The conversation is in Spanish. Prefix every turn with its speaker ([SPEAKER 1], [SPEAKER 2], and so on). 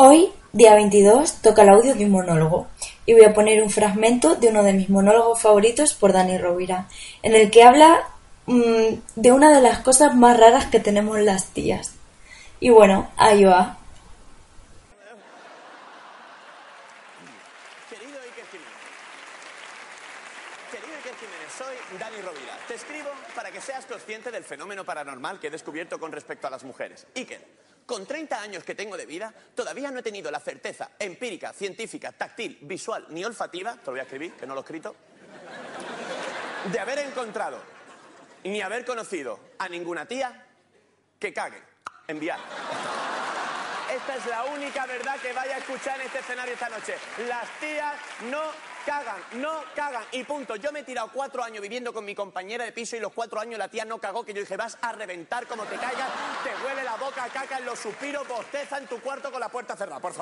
[SPEAKER 1] Hoy, día 22, toca el audio de un monólogo y voy a poner un fragmento de uno de mis monólogos favoritos por Dani Rovira, en el que habla mmm, de una de las cosas más raras que tenemos las tías. Y bueno, ahí va.
[SPEAKER 2] Querido Iker Jiménez. Querido soy Dani Rovira. Te escribo para que seas consciente del fenómeno paranormal que he descubierto con respecto a las mujeres. Iker, con 30 años que tengo de vida, todavía no he tenido la certeza empírica, científica, táctil, visual ni olfativa, te lo voy a escribir, que no lo he escrito, de haber encontrado ni haber conocido a ninguna tía que cague. Enviar. Esta es la única verdad que vaya a escuchar en este escenario esta noche. Las tías no cagan, no cagan. Y punto. Yo me he tirado cuatro años viviendo con mi compañera de piso y los cuatro años la tía no cagó, que yo dije, vas a reventar como te caigas, te huele la boca caca en los suspiros, bosteza en tu cuarto con la puerta cerrada, por favor.